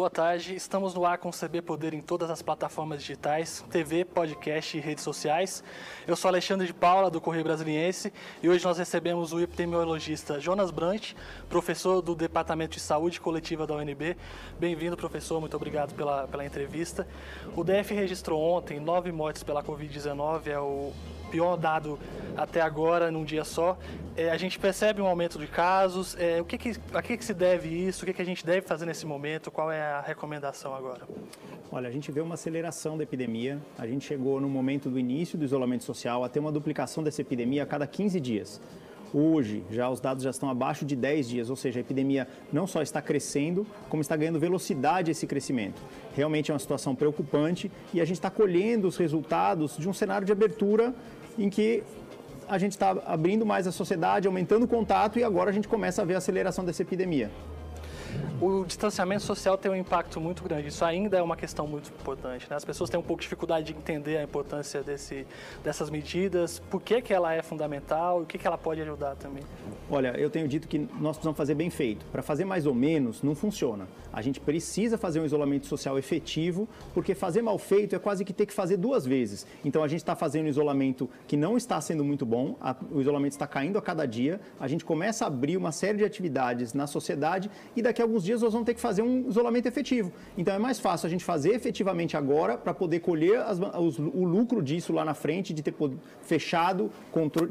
Boa tarde, estamos no ar com o CB Poder em todas as plataformas digitais, TV, podcast e redes sociais. Eu sou Alexandre de Paula, do Correio Brasiliense, e hoje nós recebemos o epidemiologista Jonas Brant, professor do Departamento de Saúde Coletiva da UNB. Bem-vindo, professor, muito obrigado pela, pela entrevista. O DF registrou ontem nove mortes pela Covid-19, é o pior dado até agora, num dia só. É, a gente percebe um aumento de casos. É, o que, que a que, que, se deve isso? O que, que a gente deve fazer nesse momento? Qual é a recomendação agora? Olha, a gente vê uma aceleração da epidemia. A gente chegou no momento do início do isolamento social a ter uma duplicação dessa epidemia a cada 15 dias. Hoje, já os dados já estão abaixo de 10 dias, ou seja, a epidemia não só está crescendo, como está ganhando velocidade esse crescimento. Realmente é uma situação preocupante e a gente está colhendo os resultados de um cenário de abertura em que a gente está abrindo mais a sociedade, aumentando o contato e agora a gente começa a ver a aceleração dessa epidemia. O distanciamento social tem um impacto muito grande. Isso ainda é uma questão muito importante. Né? As pessoas têm um pouco de dificuldade de entender a importância desse, dessas medidas, por que, que ela é fundamental e o que, que ela pode ajudar também. Olha, eu tenho dito que nós precisamos fazer bem feito. Para fazer mais ou menos, não funciona. A gente precisa fazer um isolamento social efetivo, porque fazer mal feito é quase que ter que fazer duas vezes. Então a gente está fazendo um isolamento que não está sendo muito bom, a, o isolamento está caindo a cada dia, a gente começa a abrir uma série de atividades na sociedade e daqui a alguns dias nós vamos ter que fazer um isolamento efetivo. Então é mais fácil a gente fazer efetivamente agora para poder colher as, os, o lucro disso lá na frente, de ter fechado,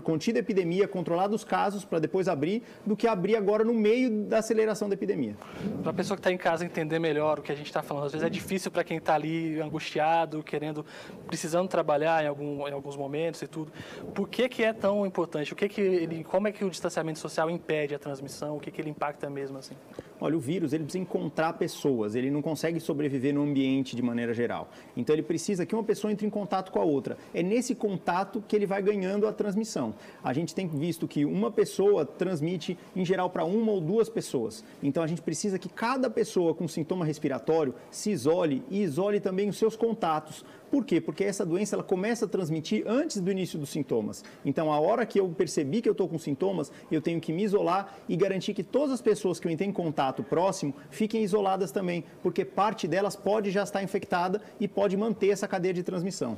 contido a epidemia, controlado os casos para depois abrir, do que abrir agora no meio da aceleração da epidemia. Para a pessoa que está em casa entender melhor o que a gente está falando, às vezes é difícil para quem está ali angustiado, querendo, precisando trabalhar em, algum, em alguns momentos e tudo. Por que, que é tão importante? O que que ele, como é que o distanciamento social impede a transmissão? O que, que ele impacta mesmo assim? Olha, o vírus ele precisa encontrar pessoas, ele não consegue sobreviver no ambiente de maneira geral. Então ele precisa que uma pessoa entre em contato com a outra. É nesse contato que ele vai ganhando a transmissão. A gente tem visto que uma pessoa transmite em geral para uma ou duas pessoas. Então a gente precisa que cada pessoa com sintoma respiratório se isole e isole também os seus contatos por quê? Porque essa doença ela começa a transmitir antes do início dos sintomas. Então, a hora que eu percebi que eu estou com sintomas, eu tenho que me isolar e garantir que todas as pessoas que eu entrei em contato próximo fiquem isoladas também, porque parte delas pode já estar infectada e pode manter essa cadeia de transmissão.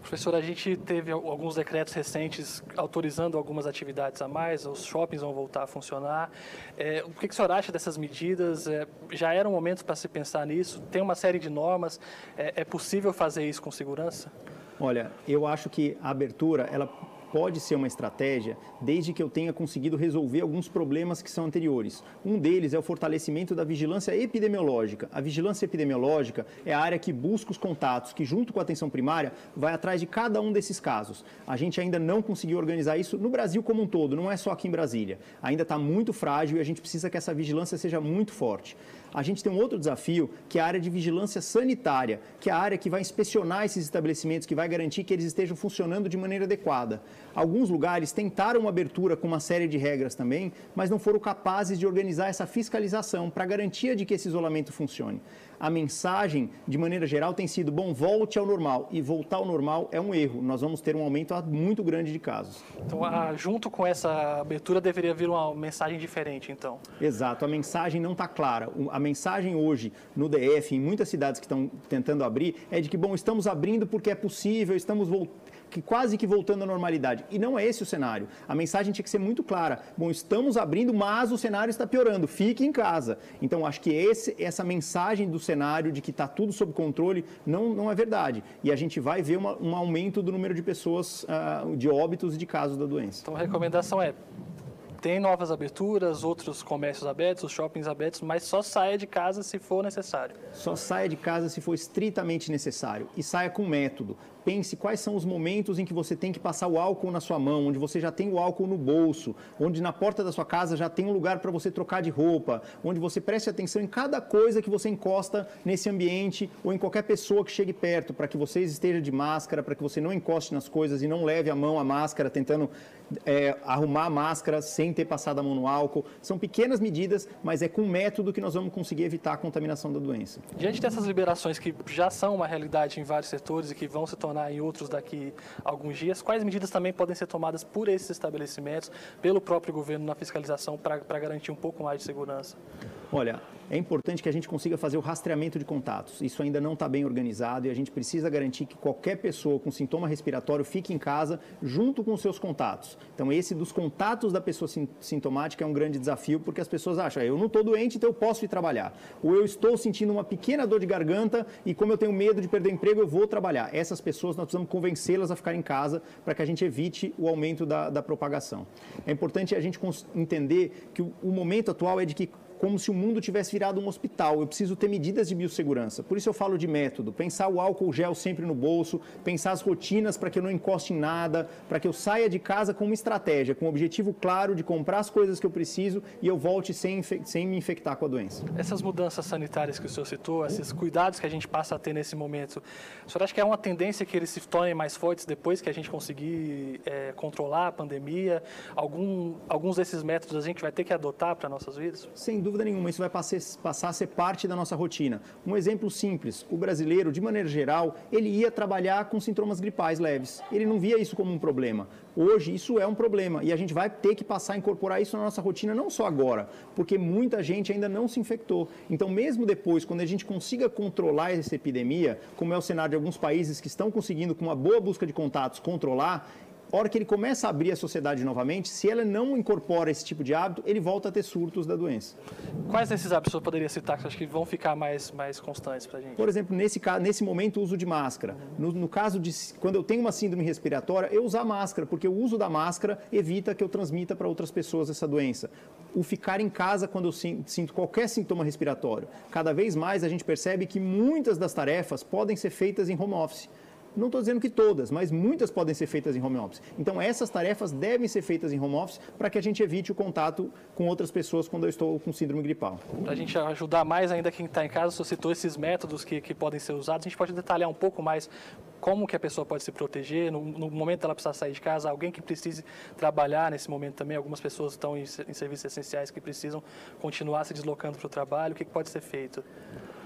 Professor, a gente teve alguns decretos recentes autorizando algumas atividades a mais, os shoppings vão voltar a funcionar. É, o que, que o senhor acha dessas medidas? É, já era um momento para se pensar nisso? Tem uma série de normas, é, é possível fazer isso com segurança? Olha, eu acho que a abertura, ela pode ser uma estratégia desde que eu tenha conseguido resolver alguns problemas que são anteriores. Um deles é o fortalecimento da vigilância epidemiológica. A vigilância epidemiológica é a área que busca os contatos, que junto com a atenção primária vai atrás de cada um desses casos. A gente ainda não conseguiu organizar isso no Brasil como um todo, não é só aqui em Brasília. Ainda está muito frágil e a gente precisa que essa vigilância seja muito forte. A gente tem um outro desafio, que é a área de vigilância sanitária, que é a área que vai inspecionar esses estabelecimentos, que vai garantir que eles estejam funcionando de maneira adequada. Alguns lugares tentaram uma abertura com uma série de regras também, mas não foram capazes de organizar essa fiscalização para garantia de que esse isolamento funcione a mensagem, de maneira geral, tem sido: bom, volte ao normal. E voltar ao normal é um erro. Nós vamos ter um aumento muito grande de casos. Então, a, junto com essa abertura, deveria vir uma mensagem diferente, então? Exato. A mensagem não está clara. A mensagem hoje no DF, em muitas cidades que estão tentando abrir, é de que, bom, estamos abrindo porque é possível, estamos voltando que quase que voltando à normalidade. E não é esse o cenário. A mensagem tinha que ser muito clara. Bom, estamos abrindo, mas o cenário está piorando. Fique em casa. Então, acho que esse, essa mensagem do cenário de que está tudo sob controle não, não é verdade. E a gente vai ver uma, um aumento do número de pessoas, uh, de óbitos e de casos da doença. Então, a recomendação é tem novas aberturas, outros comércios abertos, os shoppings abertos, mas só saia de casa se for necessário. Só saia de casa se for estritamente necessário e saia com método pense quais são os momentos em que você tem que passar o álcool na sua mão, onde você já tem o álcool no bolso, onde na porta da sua casa já tem um lugar para você trocar de roupa, onde você preste atenção em cada coisa que você encosta nesse ambiente ou em qualquer pessoa que chegue perto, para que você esteja de máscara, para que você não encoste nas coisas e não leve a mão à máscara tentando é, arrumar a máscara sem ter passado a mão no álcool. São pequenas medidas, mas é com método que nós vamos conseguir evitar a contaminação da doença. Diante dessas liberações que já são uma realidade em vários setores e que vão se tornar em outros daqui a alguns dias, quais medidas também podem ser tomadas por esses estabelecimentos, pelo próprio governo na fiscalização para garantir um pouco mais de segurança? Olha, é importante que a gente consiga fazer o rastreamento de contatos. Isso ainda não está bem organizado e a gente precisa garantir que qualquer pessoa com sintoma respiratório fique em casa junto com seus contatos. Então, esse dos contatos da pessoa sintomática é um grande desafio, porque as pessoas acham, eu não estou doente, então eu posso ir trabalhar. Ou eu estou sentindo uma pequena dor de garganta e como eu tenho medo de perder o emprego, eu vou trabalhar. Essas pessoas, nós precisamos convencê-las a ficar em casa para que a gente evite o aumento da, da propagação. É importante a gente entender que o, o momento atual é de que como se o mundo tivesse virado um hospital. Eu preciso ter medidas de biossegurança. Por isso eu falo de método. Pensar o álcool gel sempre no bolso, pensar as rotinas para que eu não encoste em nada, para que eu saia de casa com uma estratégia, com um objetivo claro de comprar as coisas que eu preciso e eu volte sem, sem me infectar com a doença. Essas mudanças sanitárias que o senhor citou, esses cuidados que a gente passa a ter nesse momento, o senhor acha que é uma tendência que eles se tornem mais fortes depois que a gente conseguir é, controlar a pandemia? Algum, alguns desses métodos a gente vai ter que adotar para nossas vidas? Sem dúvida dúvida nenhuma, isso vai passar a ser parte da nossa rotina. Um exemplo simples: o brasileiro, de maneira geral, ele ia trabalhar com sintomas gripais leves. Ele não via isso como um problema. Hoje, isso é um problema e a gente vai ter que passar a incorporar isso na nossa rotina, não só agora, porque muita gente ainda não se infectou. Então, mesmo depois, quando a gente consiga controlar essa epidemia, como é o cenário de alguns países que estão conseguindo, com uma boa busca de contatos, controlar, a hora que ele começa a abrir a sociedade novamente, se ela não incorpora esse tipo de hábito, ele volta a ter surtos da doença. Quais desses hábitos você poderia citar que você acha que vão ficar mais, mais constantes para a gente? Por exemplo, nesse, nesse momento, o uso de máscara. No, no, caso de quando eu tenho uma síndrome respiratória, eu usar máscara, porque o uso da máscara evita que eu transmita para outras pessoas essa doença. O ficar em casa quando eu sinto qualquer sintoma respiratório. Cada vez mais a gente percebe que muitas das tarefas podem ser feitas em home office. Não estou dizendo que todas, mas muitas podem ser feitas em home office. Então, essas tarefas devem ser feitas em home office para que a gente evite o contato com outras pessoas quando eu estou com síndrome gripal. Para a gente ajudar mais ainda quem está em casa, você citou esses métodos que, que podem ser usados. A gente pode detalhar um pouco mais como que a pessoa pode se proteger no, no momento ela precisar sair de casa, alguém que precise trabalhar nesse momento também. Algumas pessoas estão em, em serviços essenciais que precisam continuar se deslocando para o trabalho. O que, que pode ser feito?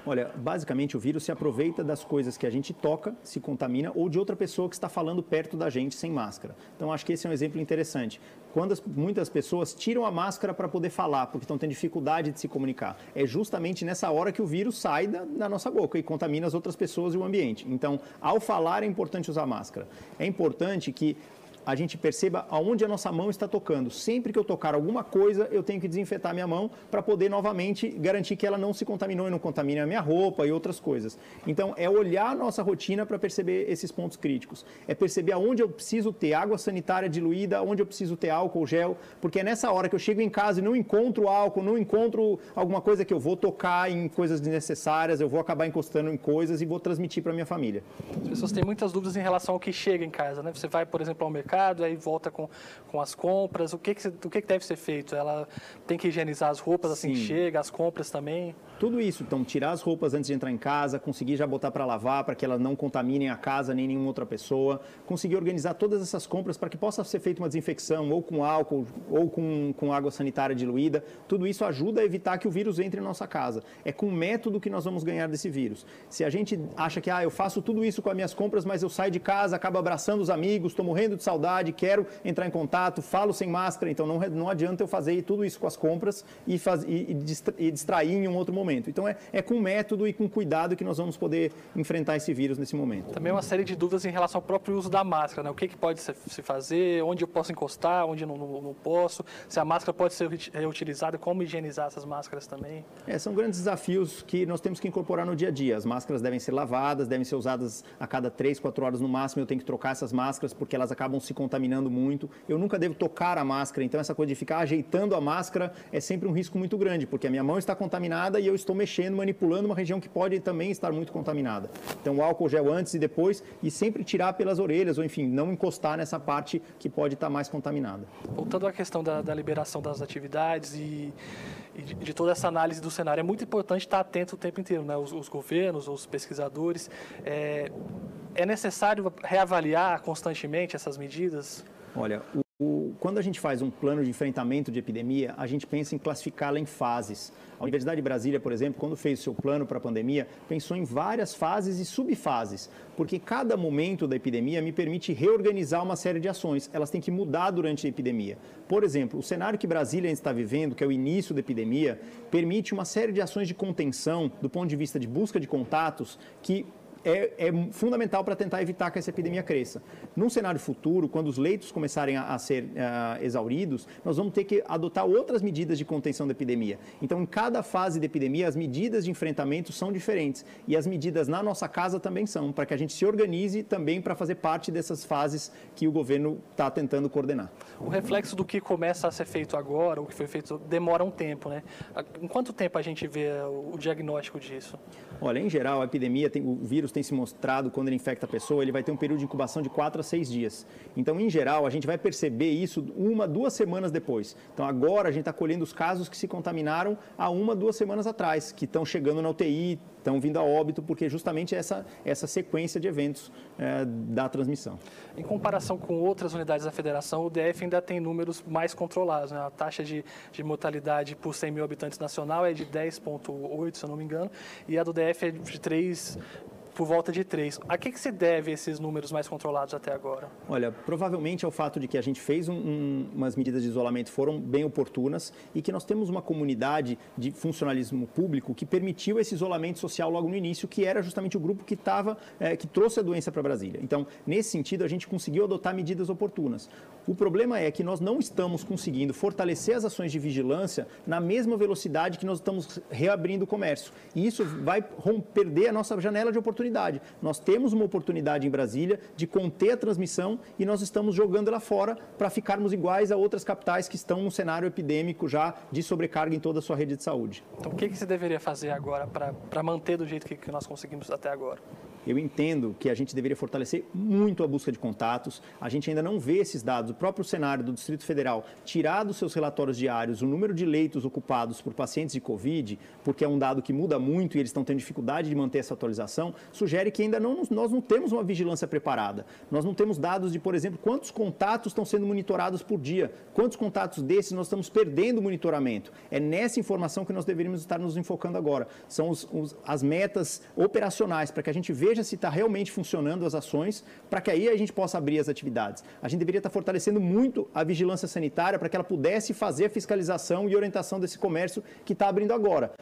Olha, basicamente o vírus se aproveita das coisas que a gente toca, se contamina, ou de outra pessoa que está falando perto da gente sem máscara. Então acho que esse é um exemplo interessante. Quando as, muitas pessoas tiram a máscara para poder falar, porque estão tendo dificuldade de se comunicar, é justamente nessa hora que o vírus sai da, da nossa boca e contamina as outras pessoas e o ambiente. Então, ao falar é importante usar máscara. É importante que a gente perceba aonde a nossa mão está tocando. Sempre que eu tocar alguma coisa, eu tenho que desinfetar minha mão para poder novamente garantir que ela não se contaminou e não contamine a minha roupa e outras coisas. Então, é olhar a nossa rotina para perceber esses pontos críticos. É perceber aonde eu preciso ter água sanitária diluída, onde eu preciso ter álcool gel, porque é nessa hora que eu chego em casa e não encontro álcool, não encontro alguma coisa que eu vou tocar em coisas desnecessárias, eu vou acabar encostando em coisas e vou transmitir para minha família. As pessoas têm muitas dúvidas em relação ao que chega em casa, né? Você vai, por exemplo, ao mercado mercado, aí volta com, com as compras. O que, que, o que, que deve ser feito? Ela tem que higienizar as roupas assim Sim. que chega, as compras também? Tudo isso. Então, tirar as roupas antes de entrar em casa, conseguir já botar para lavar, para que elas não contaminem a casa nem nenhuma outra pessoa. Conseguir organizar todas essas compras para que possa ser feita uma desinfecção, ou com álcool, ou com, com água sanitária diluída. Tudo isso ajuda a evitar que o vírus entre em nossa casa. É com o método que nós vamos ganhar desse vírus. Se a gente acha que, ah, eu faço tudo isso com as minhas compras, mas eu saio de casa, acabo abraçando os amigos, estou morrendo de saudade, saudade, quero entrar em contato, falo sem máscara, então não, não adianta eu fazer tudo isso com as compras e, faz, e, e distrair em um outro momento. Então é, é com método e com cuidado que nós vamos poder enfrentar esse vírus nesse momento. Também uma série de dúvidas em relação ao próprio uso da máscara, né? O que, que pode se fazer, onde eu posso encostar, onde não, não, não posso, se a máscara pode ser reutilizada, como higienizar essas máscaras também. É, são grandes desafios que nós temos que incorporar no dia a dia. As máscaras devem ser lavadas, devem ser usadas a cada 3, 4 horas no máximo. Eu tenho que trocar essas máscaras porque elas acabam se se contaminando muito. Eu nunca devo tocar a máscara, então essa coisa de ficar ajeitando a máscara é sempre um risco muito grande, porque a minha mão está contaminada e eu estou mexendo, manipulando uma região que pode também estar muito contaminada. Então, o álcool gel antes e depois e sempre tirar pelas orelhas, ou enfim, não encostar nessa parte que pode estar mais contaminada. Voltando à questão da, da liberação das atividades e, e de, de, toda essa análise do cenário, é muito importante estar atento o tempo inteiro, né? os, os governos, os pesquisadores. É, é necessário reavaliar constantemente essas medidas? Olha, o O, quando a gente faz um plano de enfrentamento de epidemia, a gente pensa em classificá-la em fases. A Universidade de Brasília, por exemplo, quando fez o seu plano para a pandemia, pensou em várias fases e subfases, porque cada momento da epidemia me permite reorganizar uma série de ações. Elas têm que mudar durante a epidemia. Por exemplo, o cenário que Brasília está vivendo, que é o início da epidemia, permite uma série de ações de contenção do ponto de vista de busca de contatos que é, é fundamental para tentar evitar que essa epidemia cresça. Num cenário futuro, quando os leitos começarem a, a ser uh, exauridos, nós vamos ter que adotar outras medidas de contenção da epidemia. Então, em cada fase da epidemia, as medidas de enfrentamento são diferentes e as medidas na nossa casa também são, para que a gente se organize também para fazer parte dessas fases que o governo está tentando coordenar. O reflexo do que começa a ser feito agora, o que foi feito, demora um tempo, né? Em quanto tempo a gente vê o diagnóstico disso? Olha, em geral, a epidemia, tem, o vírus tem se mostrado quando ele infecta a pessoa, ele vai ter um período de incubação de 4 a 6 dias. Então, em geral, a gente vai perceber isso uma, duas semanas depois. Então, agora a gente está colhendo os casos que se contaminaram há uma, duas semanas atrás, que estão chegando na UTI, estão vindo a óbito, porque justamente essa, essa sequência de eventos é, da transmissão. Em comparação com outras unidades da federação, o DF ainda tem números mais controlados. Né? A taxa de, de mortalidade por 100 mil habitantes nacional é de 10,8, se eu não me engano, e a do DF é de 3 por volta de 3. A que, que se deve esses números mais controlados até agora? Olha, provavelmente é o fato de que a gente fez um, um, umas medidas de isolamento foram bem oportunas e que nós temos uma comunidade de funcionalismo público que permitiu esse isolamento social logo no início, que era justamente o grupo que estava, é, que trouxe a doença para Brasília. Então, nesse sentido, a gente conseguiu adotar medidas oportunas. O problema é que nós não estamos conseguindo fortalecer as ações de vigilância na mesma velocidade que nós estamos reabrindo o comércio. E isso vai perder a nossa janela de oportunidade. Nós temos uma oportunidade em Brasília de conter a transmissão e nós estamos jogando ela fora para ficarmos iguais a outras capitais que estão num cenário epidêmico já de sobrecarga em toda a sua rede de saúde. Então, o que, que você deveria fazer agora para manter do jeito que, que nós conseguimos até agora? Eu entendo que a gente deveria fortalecer muito a busca de contatos. A gente ainda não vê esses dados. O próprio cenário do Distrito Federal tirar dos seus relatórios diários o número de leitos ocupados por pacientes de Covid, porque é um dado que muda muito e eles estão tendo dificuldade de manter essa atualização, sugere que ainda não, nós não temos uma vigilância preparada. Nós não temos dados de, por exemplo, quantos contatos estão sendo monitorados por dia, quantos contatos desses nós estamos perdendo o monitoramento. É nessa informação que nós deveríamos estar nos enfocando agora. São os, os, as metas operacionais para que a gente veja veja se está realmente funcionando as ações, para que aí a gente possa abrir as atividades. A gente deveria estar fortalecendo muito a vigilância sanitária para que ela pudesse fazer a fiscalização e orientação desse comércio que está abrindo agora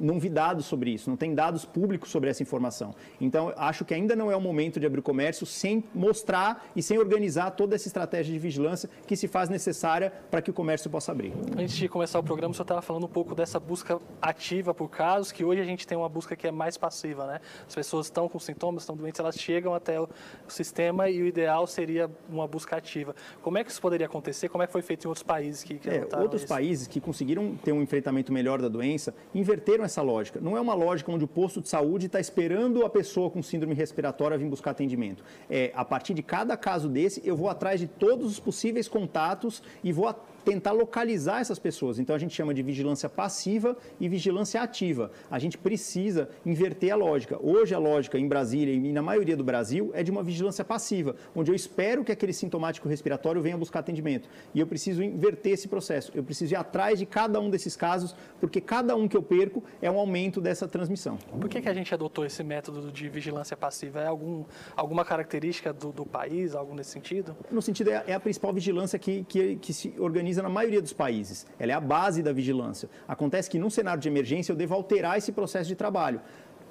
não vi dados sobre isso, não tem dados públicos sobre essa informação. Então, acho que ainda não é o momento de abrir o comércio sem mostrar e sem organizar toda essa estratégia de vigilância que se faz necessária para que o comércio possa abrir. Antes de começar o programa, o senhor estava falando um pouco dessa busca ativa por casos, que hoje a gente tem uma busca que é mais passiva, né? As pessoas estão com sintomas, estão doentes, elas chegam até o sistema e o ideal seria uma busca ativa. Como é que isso poderia acontecer? Como é que foi feito em outros países que, que é, Outros isso? países que conseguiram ter um enfrentamento melhor da doença inverteram essa lógica. Não é uma lógica onde o posto de saúde está esperando a pessoa com síndrome respiratória vir buscar atendimento. É, a partir de cada caso desse, eu vou atrás de todos os possíveis contatos e vou tentar localizar essas pessoas. Então a gente chama de vigilância passiva e vigilância ativa. A gente precisa inverter a lógica. Hoje a lógica em Brasília e na maioria do Brasil é de uma vigilância passiva, onde eu espero que aquele sintomático respiratório venha buscar atendimento. E eu preciso inverter esse processo. Eu preciso ir atrás de cada um desses casos, porque cada um que eu perco é um aumento dessa transmissão. Por que, que a gente adotou esse método de vigilância passiva? É algum, alguma característica do, do país, algo nesse sentido? No sentido, é, é a principal vigilância que, que, que se organiza na maioria dos países. Ela é a base da vigilância. Acontece que num cenário de emergência eu devo alterar esse processo de trabalho.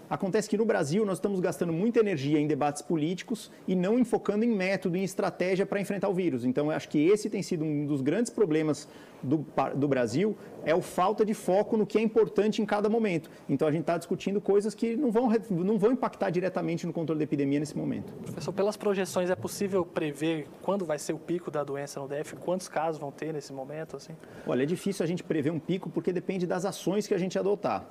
Acontece que no Brasil nós estamos gastando muita energia em debates políticos e não enfocando em método, em estratégia para enfrentar o vírus. Então, eu acho que esse tem sido um dos grandes problemas do, do Brasil, é a falta de foco no que é importante em cada momento. Então, a gente está discutindo coisas que não vão, não vão impactar diretamente no controle da epidemia nesse momento. Professor, pelas projeções, é possível prever quando vai ser o pico da doença no DF? Quantos casos vão ter nesse momento? Assim? Olha, é difícil a gente prever um pico porque depende das ações que a gente adotar.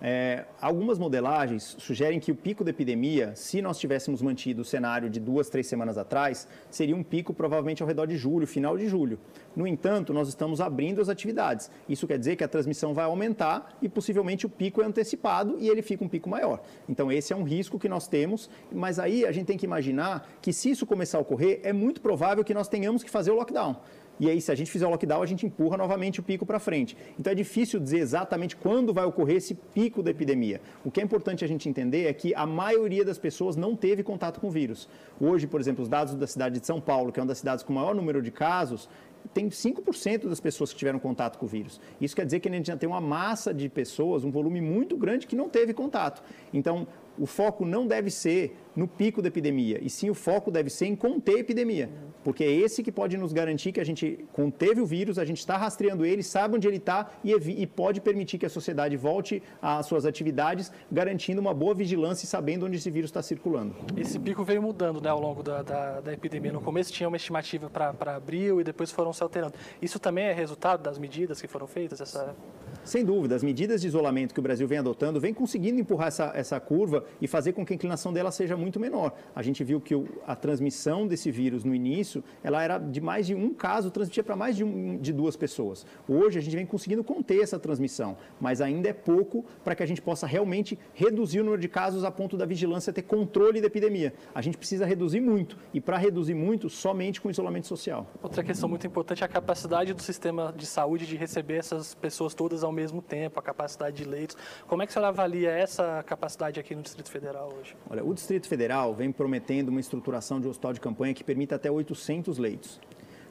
É, algumas modelagens sugerem que o pico da epidemia, se nós tivéssemos mantido o cenário de duas, três semanas atrás, seria um pico provavelmente ao redor de julho, final de julho. No entanto, nós estamos abrindo as atividades. Isso quer dizer que a transmissão vai aumentar e possivelmente o pico é antecipado e ele fica um pico maior. Então, esse é um risco que nós temos, mas aí a gente tem que imaginar que se isso começar a ocorrer, é muito provável que nós tenhamos que fazer o lockdown. E aí se a gente fizer o lockdown, a gente empurra novamente o pico para frente. Então é difícil dizer exatamente quando vai ocorrer esse pico da epidemia. O que é importante a gente entender é que a maioria das pessoas não teve contato com o vírus. Hoje, por exemplo, os dados da cidade de São Paulo, que é uma das cidades com maior número de casos, tem 5% das pessoas que tiveram contato com o vírus. Isso quer dizer que a gente já tem uma massa de pessoas, um volume muito grande que não teve contato. Então, o foco não deve ser no pico da epidemia, e sim o foco deve ser em conter a epidemia, porque é esse que pode nos garantir que a gente conteve o vírus, a gente está rastreando ele, sabe onde ele está e, e, pode permitir que a sociedade volte às suas atividades, garantindo uma boa vigilância e sabendo onde esse vírus está circulando. Esse pico veio mudando né, ao longo da, da, da epidemia. No começo tinha uma estimativa para abril e depois foram se alterando. Isso também é resultado das medidas que foram feitas? Essa... Sem dúvida, as medidas de isolamento que o Brasil vem adotando vem conseguindo empurrar essa, essa curva e fazer com que a inclinação dela seja muito menor. A gente viu que o, a transmissão desse vírus no início, ela era de mais de um caso, transmitia para mais de, um, de duas pessoas. Hoje a gente vem conseguindo conter essa transmissão, mas ainda é pouco para que a gente possa realmente reduzir o número de casos a ponto da vigilância ter controle da epidemia. A gente precisa reduzir muito e para reduzir muito, somente com isolamento social. Outra questão muito importante é a capacidade do sistema de saúde de receber essas pessoas todas ao mesmo tempo, a capacidade de leitos. Como é que você avalia essa capacidade aqui no Distrito Federal hoje? Olha, o Distrito Federal vem prometendo uma estruturação de hospital de campanha que permita até 800 leitos.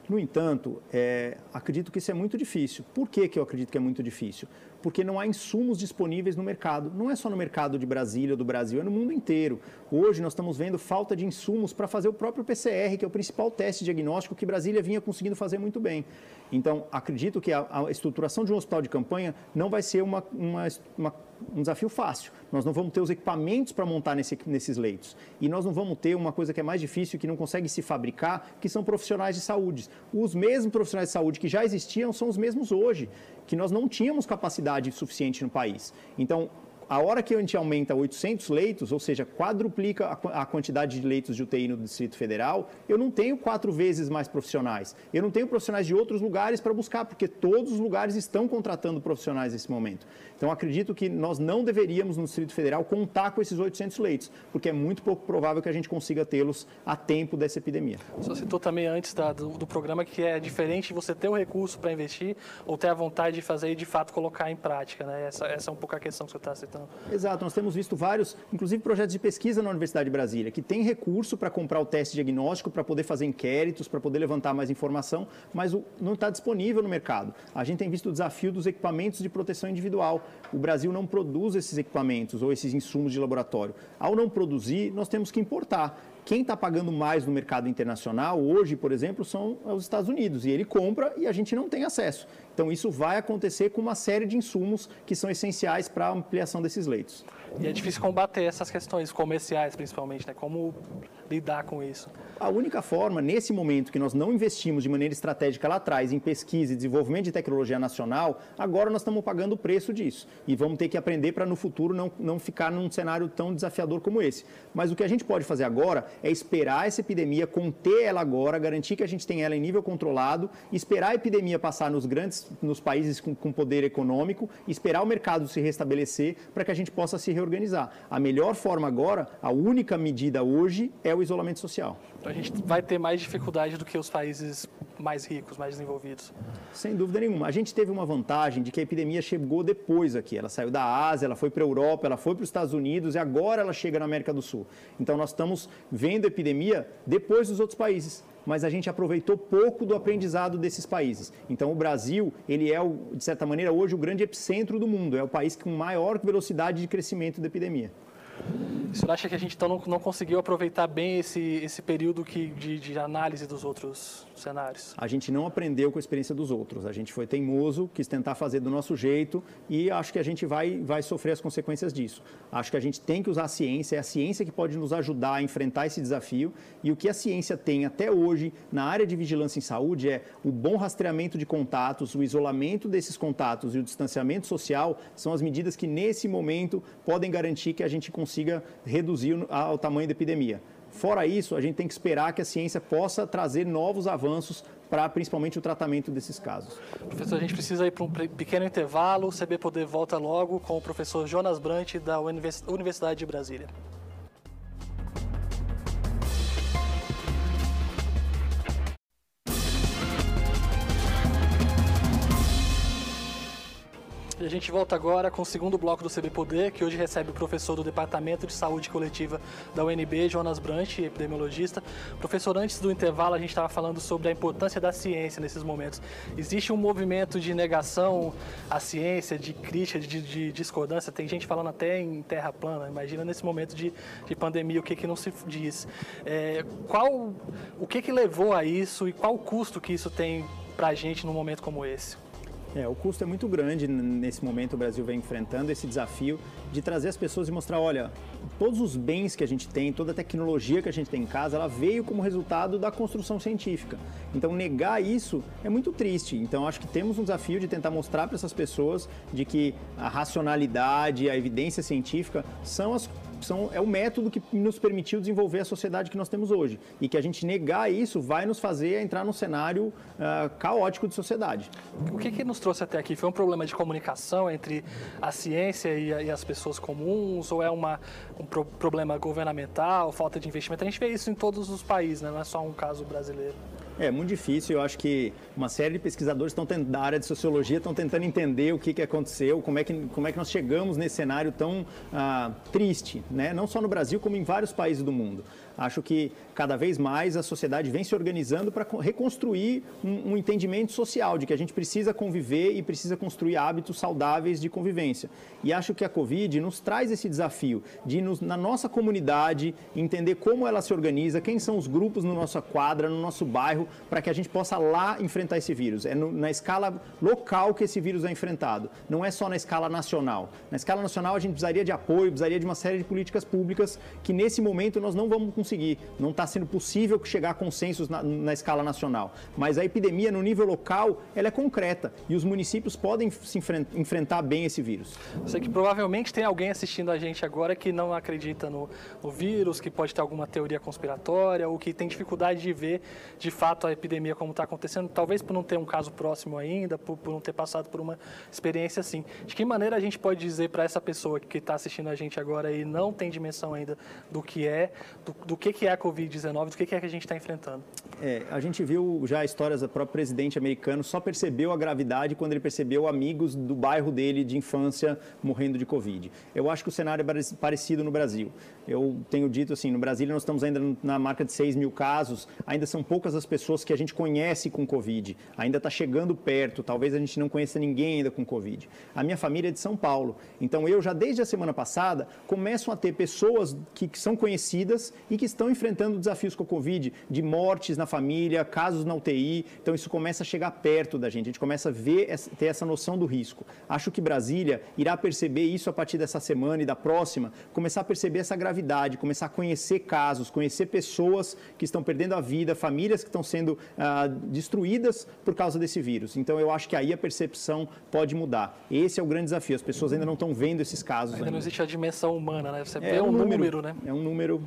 No entanto, é, acredito que isso é muito difícil. Por que, que eu acredito que é muito difícil? Porque não há insumos disponíveis no mercado. Não é só no mercado de Brasília ou do Brasil, é no mundo inteiro. Hoje nós estamos vendo falta de insumos para fazer o próprio PCR, que é o principal teste diagnóstico que Brasília vinha conseguindo fazer muito bem. Então, acredito que a, a estruturação de um hospital de campanha não vai ser uma, uma, uma um desafio fácil. Nós não vamos ter os equipamentos para montar nesse, nesses leitos. E nós não vamos ter uma coisa que é mais difícil, que não consegue se fabricar, que são profissionais de saúde. Os mesmos profissionais de saúde que já existiam são os mesmos hoje, que nós não tínhamos capacidade suficiente no país. Então, a hora que a gente aumenta 800 leitos, ou seja, quadruplica a quantidade de leitos de UTI no Distrito Federal, eu não tenho quatro vezes mais profissionais. Eu não tenho profissionais de outros lugares para buscar, porque todos os lugares estão contratando profissionais nesse momento. Então, acredito que nós não deveríamos, no Distrito Federal, contar com esses 800 leitos, porque é muito pouco provável que a gente consiga tê-los a tempo dessa epidemia. Você citou também antes da, do, do, programa que é diferente você ter o recurso para investir ou ter a vontade de fazer e, de fato, colocar em prática. Né? Essa, essa é um pouco a questão que você está citando. Exato. Nós temos visto vários, inclusive projetos de pesquisa na Universidade de Brasília, que tem recurso para comprar o teste diagnóstico, para poder fazer inquéritos, para poder levantar mais informação, mas não está disponível no mercado. A gente tem visto o desafio dos equipamentos de proteção individual o Brasil não produz esses equipamentos ou esses insumos de laboratório. Ao não produzir, nós temos que importar. Quem está pagando mais no mercado internacional hoje, por exemplo, são os Estados Unidos. E ele compra e a gente não tem acesso. Então, isso vai acontecer com uma série de insumos que são essenciais para a ampliação desses leitos. E é difícil combater essas questões comerciais, principalmente, né? Como lidar com isso? A única forma, nesse momento que nós não investimos de maneira estratégica lá atrás em pesquisa e desenvolvimento de tecnologia nacional, agora nós estamos pagando o preço disso. E vamos ter que aprender para no futuro não, não ficar num cenário tão desafiador como esse. Mas o que a gente pode fazer agora é esperar essa epidemia, conter ela agora, garantir que a gente tenha ela em nível controlado, esperar a epidemia passar nos grandes, nos países com, com poder econômico, esperar o mercado se restabelecer para que a gente possa se reorganizar. A melhor forma agora, a única medida hoje é o isolamento social. A gente vai ter mais dificuldade do que os países mais ricos, mais desenvolvidos. Sem dúvida nenhuma. A gente teve uma vantagem de que a epidemia chegou depois aqui. Ela saiu da Ásia, ela foi para a Europa, ela foi para os Estados Unidos e agora ela chega na América do Sul. Então nós estamos vendo a epidemia depois dos outros países mas a gente aproveitou pouco do aprendizado desses países. Então, o Brasil, ele é, de certa maneira, hoje o grande epicentro do mundo, é o país com maior velocidade de crescimento da epidemia. O senhor acha que a gente então não, não conseguiu aproveitar bem esse, esse período que, de, de, análise dos outros cenários? A gente não aprendeu com a experiência dos outros. A gente foi teimoso, quis tentar fazer do nosso jeito e acho que a gente vai, vai sofrer as consequências disso. Acho que a gente tem que usar a ciência, é a ciência que pode nos ajudar a enfrentar esse desafio e o que a ciência tem até hoje na área de vigilância em saúde é o bom rastreamento de contatos, o isolamento desses contatos e o distanciamento social são as medidas que nesse momento podem garantir que a gente consiga consiga reduzir o tamanho da epidemia. Fora isso, a gente tem que esperar que a ciência possa trazer novos avanços para principalmente o tratamento desses casos. Professor, a gente precisa ir para um pequeno intervalo. O CB Poder volta logo com o professor Jonas Brant, da Universidade de Brasília. A gente volta agora com o segundo bloco do CB Poder, que hoje recebe o professor do Departamento de Saúde Coletiva da UNB, Jonas Branch, epidemiologista. Professor, antes do intervalo, a gente estava falando sobre a importância da ciência nesses momentos. Existe um movimento de negação à ciência, de crítica, de, de discordância. Tem gente falando até em terra plana. Imagina nesse momento de, de pandemia o que, que não se diz. É, qual, o que, que levou a isso e qual o custo que isso tem para a gente num momento como esse? É, o custo é muito grande nesse momento o Brasil vem enfrentando esse desafio de trazer as pessoas e mostrar, olha, todos os bens que a gente tem, toda a tecnologia que a gente tem em casa, ela veio como resultado da construção científica. Então negar isso é muito triste. Então acho que temos um desafio de tentar mostrar para essas pessoas de que a racionalidade, a evidência científica são as são, é o método que nos permitiu desenvolver a sociedade que nós temos hoje. E que a gente negar isso vai nos fazer entrar num cenário uh, caótico de sociedade. O que, que nos trouxe até aqui? Foi um problema de comunicação entre a ciência e, a, e as pessoas comuns? Ou é uma, um pro, problema governamental, falta de investimento? A gente vê isso em todos os países, né? não é só um caso brasileiro. É muito difícil. Eu acho que uma série de pesquisadores estão da área de sociologia estão tentando entender o que, que aconteceu, como é que, como é que nós chegamos nesse cenário tão ah, triste, né? não só no Brasil, como em vários países do mundo. Acho que cada vez mais a sociedade vem se organizando para reconstruir um, um, entendimento social de que a gente precisa conviver e precisa construir hábitos saudáveis de convivência. E acho que a Covid nos traz esse desafio de, nos, na nossa comunidade, entender como ela se organiza, quem são os grupos na nossa quadra, no nosso bairro, para que a gente possa lá enfrentar esse vírus. É no, na escala local que esse vírus é enfrentado, não é só na escala nacional. Na escala nacional, a gente precisaria de apoio, precisaria de uma série de políticas públicas que, nesse momento, nós não vamos conseguir. Não está sendo possível chegar a consensos na, na, escala nacional. Mas a epidemia, no nível local, ela é concreta e os municípios podem se enfrentar bem esse vírus. Sei que provavelmente tem alguém assistindo a gente agora que não acredita no, no vírus, que pode ter alguma teoria conspiratória ou que tem dificuldade de ver de fato a epidemia como está acontecendo, talvez por não ter um caso próximo ainda, por, por não ter passado por uma experiência assim. De que maneira a gente pode dizer para essa pessoa que está assistindo a gente agora e não tem dimensão ainda do que é, do do que, que é a Covid-19, do que, que é que a gente está enfrentando. É, a gente viu já histórias do próprio presidente americano, só percebeu a gravidade quando ele percebeu amigos do bairro dele de infância morrendo de Covid. Eu acho que o cenário é parecido no Brasil. Eu tenho dito assim, no Brasil nós estamos ainda na marca de 6 mil casos, ainda são poucas as pessoas que a gente conhece com Covid, ainda está chegando perto, talvez a gente não conheça ninguém ainda com Covid. A minha família é de São Paulo, então eu já desde a semana passada começo a ter pessoas que, que são conhecidas e que que estão enfrentando desafios com a Covid, de mortes na família, casos na UTI. Então, isso começa a chegar perto da gente, a gente começa a ver, ter essa noção do risco. Acho que Brasília irá perceber isso a partir dessa semana e da próxima, começar a perceber essa gravidade, começar a conhecer casos, conhecer pessoas que estão perdendo a vida, famílias que estão sendo ah, destruídas por causa desse vírus. Então, eu acho que aí a percepção pode mudar. Esse é o grande desafio. As pessoas ainda não estão vendo esses casos. Ainda, ainda. não existe a dimensão humana, né? Você é vê um, um número, número, né? É um número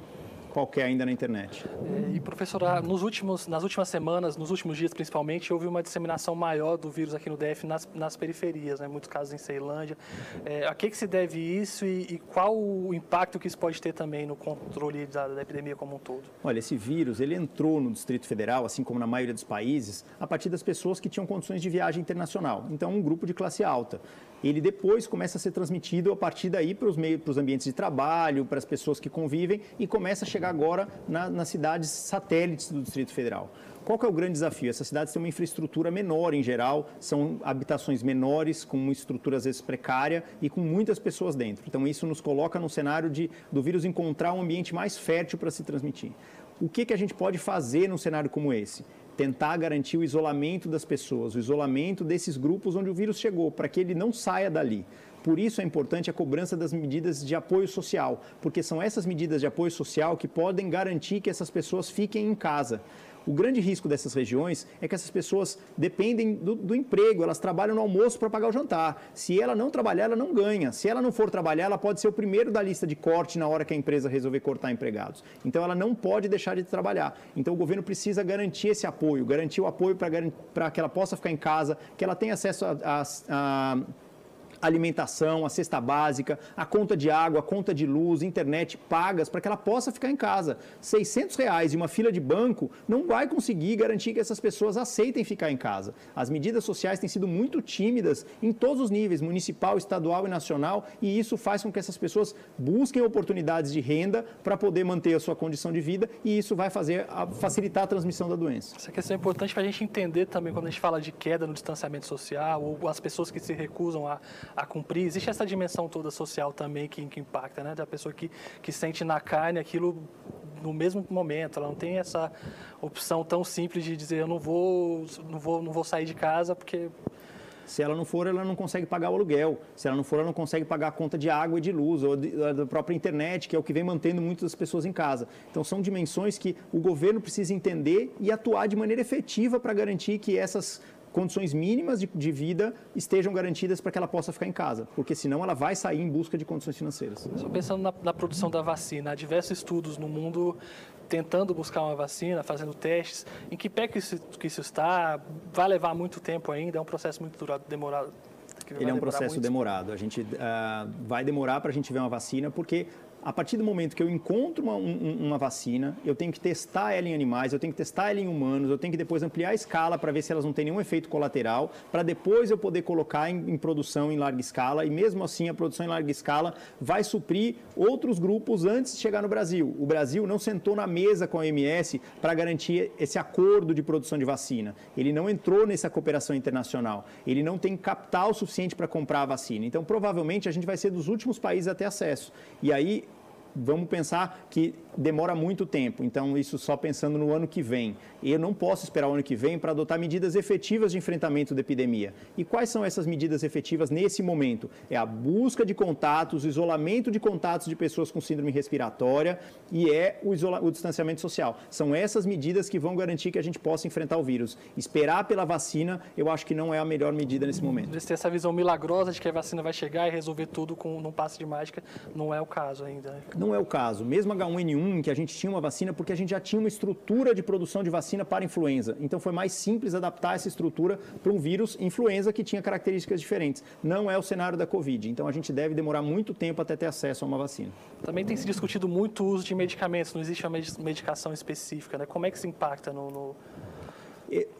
qualquer ainda na internet. É, e professora, nos últimos, nas últimas semanas, nos últimos dias principalmente, houve uma disseminação maior do vírus aqui no DF nas, nas periferias, né? muitos casos em Ceilândia. É, a que, que se deve isso e, e, qual o impacto que isso pode ter também no controle da, da, epidemia como um todo? Olha, esse vírus ele entrou no Distrito Federal, assim como na maioria dos países, a partir das pessoas que tinham condições de viagem internacional. Então, um grupo de classe alta ele depois começa a ser transmitido a partir daí para os meios, para os ambientes de trabalho, para as pessoas que convivem e começa a chegar agora na, nas cidades satélites do Distrito Federal. Qual que é o grande desafio? Essas cidades têm uma infraestrutura menor em geral, são habitações menores, com uma estrutura às vezes precária e com muitas pessoas dentro. Então isso nos coloca no cenário de, do vírus encontrar um ambiente mais fértil para se transmitir. O que, que a gente pode fazer num cenário como esse? Tentar garantir o isolamento das pessoas, o isolamento desses grupos onde o vírus chegou, para que ele não saia dali. Por isso é importante a cobrança das medidas de apoio social, porque são essas medidas de apoio social que podem garantir que essas pessoas fiquem em casa. O grande risco dessas regiões é que essas pessoas dependem do, do emprego, elas trabalham no almoço para pagar o jantar. Se ela não trabalhar, ela não ganha. Se ela não for trabalhar, ela pode ser o primeiro da lista de corte na hora que a empresa resolver cortar empregados. Então, ela não pode deixar de trabalhar. Então, o governo precisa garantir esse apoio, garantir o apoio para que ela possa ficar em casa, que ela tenha acesso a, a, a alimentação, a cesta básica, a conta de água, a conta de luz, internet pagas para que ela possa ficar em casa. 600 reais e uma fila de banco não vai conseguir garantir que essas pessoas aceitem ficar em casa. As medidas sociais têm sido muito tímidas em todos os níveis, municipal, estadual e nacional, e isso faz com que essas pessoas busquem oportunidades de renda para poder manter a sua condição de vida e isso vai fazer facilitar a transmissão da doença. Essa questão é importante para a gente entender também quando a gente fala de queda no distanciamento social ou as pessoas que se recusam a, a cumprir. Existe essa dimensão toda social também que, que impacta, né? Da pessoa que, que sente na carne aquilo no mesmo momento. Ela não tem essa opção tão simples de dizer eu não vou, não vou, não vou sair de casa porque se ela não for, ela não consegue pagar o aluguel. Se ela não for, ela não consegue pagar a conta de água e de luz, ou da própria internet, que é o que vem mantendo muitas pessoas em casa. Então, são dimensões que o governo precisa entender e atuar de maneira efetiva para garantir que essas condições mínimas de, de vida estejam garantidas para que ela possa ficar em casa, porque senão ela vai sair em busca de condições financeiras. Só pensando na, na produção da vacina, há diversos estudos no mundo tentando buscar uma vacina, fazendo testes. Em que pé que isso, que isso está? Vai levar muito tempo ainda? É um processo muito durado, demorado? Ele é um processo muito? demorado. A gente uh, vai demorar para a gente ver uma vacina, porque a partir do momento que eu encontro uma, um, uma, vacina, eu tenho que testar ela em animais, eu tenho que testar ela em humanos, eu tenho que depois ampliar a escala para ver se elas não têm nenhum efeito colateral, para depois eu poder colocar em, em, produção em larga escala e mesmo assim a produção em larga escala vai suprir outros grupos antes de chegar no Brasil. O Brasil não sentou na mesa com a OMS para garantir esse acordo de produção de vacina. Ele não entrou nessa cooperação internacional. Ele não tem capital suficiente para comprar a vacina. Então, provavelmente, a gente vai ser dos últimos países a ter acesso. E aí, vamos pensar que demora muito tempo, então isso só pensando no ano que vem. Eu não posso esperar o ano que vem para adotar medidas efetivas de enfrentamento da epidemia. E quais são essas medidas efetivas nesse momento? É a busca de contatos, o isolamento de contatos de pessoas com síndrome respiratória e é o, o distanciamento social. São essas medidas que vão garantir que a gente possa enfrentar o vírus. Esperar pela vacina, eu acho que não é a melhor medida nesse momento. Ter essa visão milagrosa de que a vacina vai chegar e resolver tudo com um passe de mágica, não é o caso ainda. Não é o caso. Mesmo H1N1 em que a gente tinha uma vacina porque a gente já tinha uma estrutura de produção de vacina para influenza. Então foi mais simples adaptar essa estrutura para um vírus influenza que tinha características diferentes. Não é o cenário da Covid. Então a gente deve demorar muito tempo até ter acesso a uma vacina. Também tem se discutido muito o uso de medicamentos, não existe uma medicação específica. Né? Como é que se impacta no, no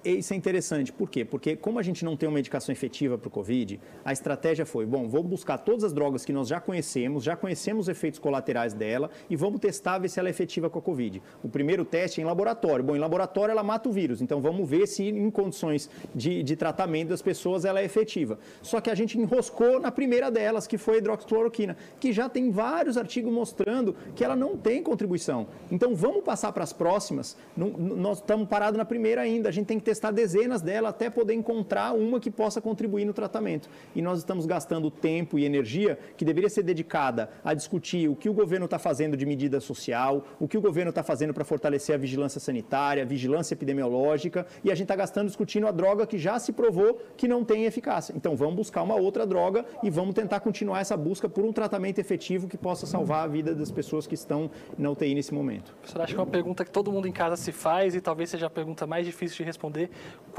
isso é interessante. Por quê? Porque como a gente não tem uma medicação efetiva para o Covid, a estratégia foi, bom, vou buscar todas as drogas que nós já conhecemos, já conhecemos os efeitos colaterais dela e vamos testar, ver se ela é efetiva com a Covid. O primeiro teste é em laboratório. Bom, em laboratório ela mata o vírus, então vamos ver se em condições de, de tratamento das pessoas ela é efetiva. Só que a gente enroscou na primeira delas, que foi a hidroxicloroquina, que já tem vários artigos mostrando que ela não tem contribuição. Então vamos passar para as próximas. Nós estamos parados na primeira ainda. A gente tem que testar dezenas dela até poder encontrar uma que possa contribuir no tratamento. E nós estamos gastando tempo e energia que deveria ser dedicada a discutir o que o governo está fazendo de medida social, o que o governo está fazendo para fortalecer a vigilância sanitária, a vigilância epidemiológica, e a gente está gastando discutindo a droga que já se provou que não tem eficácia. Então vamos buscar uma outra droga e vamos tentar continuar essa busca por um tratamento efetivo que possa salvar a vida das pessoas que estão na UTI nesse momento. Professor, acho que é uma pergunta que todo mundo em casa se faz e talvez seja a pergunta mais difícil de responder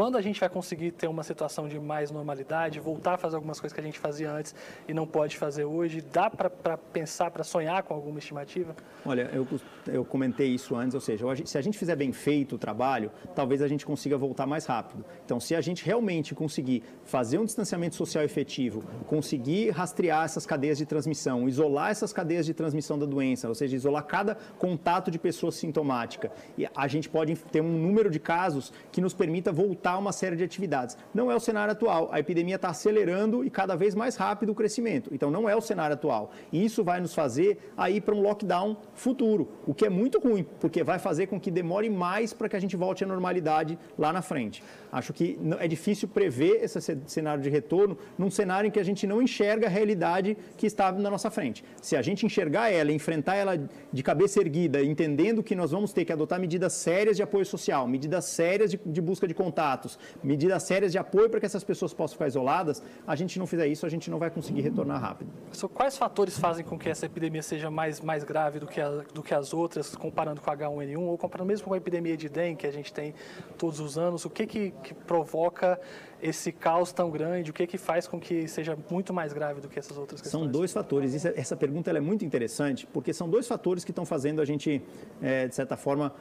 quando a gente vai conseguir ter uma situação de mais normalidade, voltar a fazer algumas coisas que a gente fazia antes e não pode fazer hoje. Dá para pensar, para sonhar com alguma estimativa? Olha, eu, eu comentei isso antes, ou seja, se a gente fizer bem feito o trabalho, talvez a gente consiga voltar mais rápido. Então, se a gente realmente conseguir fazer um distanciamento social efetivo, conseguir rastrear essas cadeias de transmissão, isolar essas cadeias de transmissão da doença, ou seja, isolar cada contato de pessoa sintomática, e a gente pode ter um número de casos que nos permita voltar a uma série de atividades. Não é o cenário atual. A epidemia está acelerando e cada vez mais rápido o crescimento. Então, não é o cenário atual. E isso vai nos fazer a ir para um lockdown futuro, o que é muito ruim, porque vai fazer com que demore mais para que a gente volte à normalidade lá na frente. Acho que é difícil prever esse cenário de retorno num cenário em que a gente não enxerga a realidade que está na nossa frente. Se a gente enxergar ela, enfrentar ela de cabeça erguida, entendendo que nós vamos ter que adotar medidas sérias de apoio social, medidas sérias de, de busca de contatos, medidas sérias de apoio para que essas pessoas possam ficar isoladas, a gente não fizer isso, a gente não vai conseguir retornar rápido. Quais fatores fazem com que essa epidemia seja mais, mais grave do que, a, do que as outras, comparando com a H1N1 ou comparando mesmo com a epidemia de dengue que a gente tem todos os anos? O que, que, que provoca esse caos tão grande? O que, que faz com que seja muito mais grave do que essas outras questões? São dois fatores. Isso, essa pergunta é muito interessante, porque são dois fatores que estão fazendo a gente, é, de certa forma,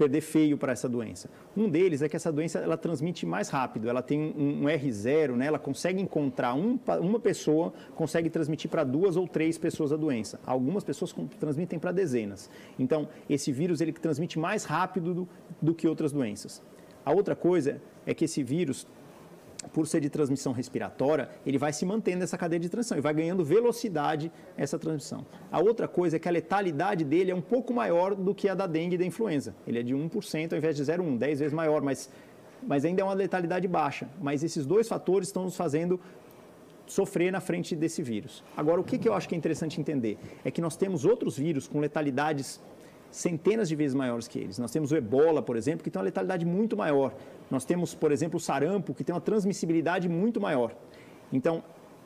perder feio para essa doença. Um deles é que essa doença ela transmite mais rápido, ela tem um, um R0, né? ela consegue encontrar um, uma pessoa, consegue transmitir para duas ou três pessoas a doença. Algumas pessoas transmitem para dezenas. Então, esse vírus ele transmite mais rápido do, do que outras doenças. A outra coisa é que esse vírus por ser de transmissão respiratória, ele vai se mantendo essa cadeia de transmissão e vai ganhando velocidade essa transmissão. A outra coisa é que a letalidade dele é um pouco maior do que a da dengue e da influenza. Ele é de 1% ao invés de 0,1, 10 vezes maior, mas, mas ainda é uma letalidade baixa. Mas esses dois fatores estão nos fazendo sofrer na frente desse vírus. Agora, o que, que eu acho que é interessante entender é que nós temos outros vírus com letalidades centenas de vezes maiores que eles. Nós temos o ebola, por exemplo, que tem uma letalidade muito maior. Nós temos, por exemplo, o sarampo, que tem uma transmissibilidade muito maior. Então,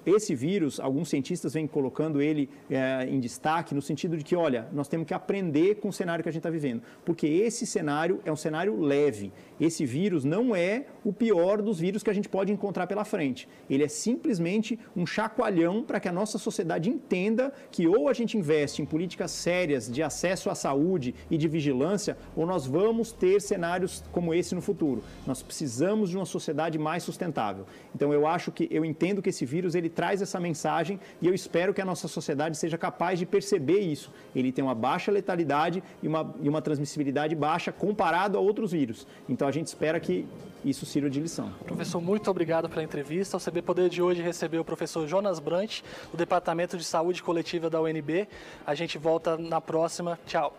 esse vírus, alguns cientistas vêm colocando ele é, em destaque no sentido de que, olha, nós temos que aprender com o cenário que a gente está vivendo, porque esse cenário é um cenário leve. Esse vírus não é o pior dos vírus que a gente pode encontrar pela frente. Ele é simplesmente um chacoalhão para que a nossa sociedade entenda que ou a gente investe em políticas sérias de acesso à saúde e de vigilância, ou nós vamos ter cenários como esse no futuro. Nós precisamos de uma sociedade mais sustentável. Então eu acho que eu entendo que esse vírus ele traz essa mensagem e eu espero que a nossa sociedade seja capaz de perceber isso. Ele tem uma baixa letalidade e uma, e uma transmissibilidade baixa comparado a outros vírus. Então a gente espera que isso sirva de lição. Professor, muito obrigado pela entrevista. O CB Poder de hoje recebeu o professor Jonas Brant, do Departamento de Saúde Coletiva da UNB. A gente volta na próxima. Tchau.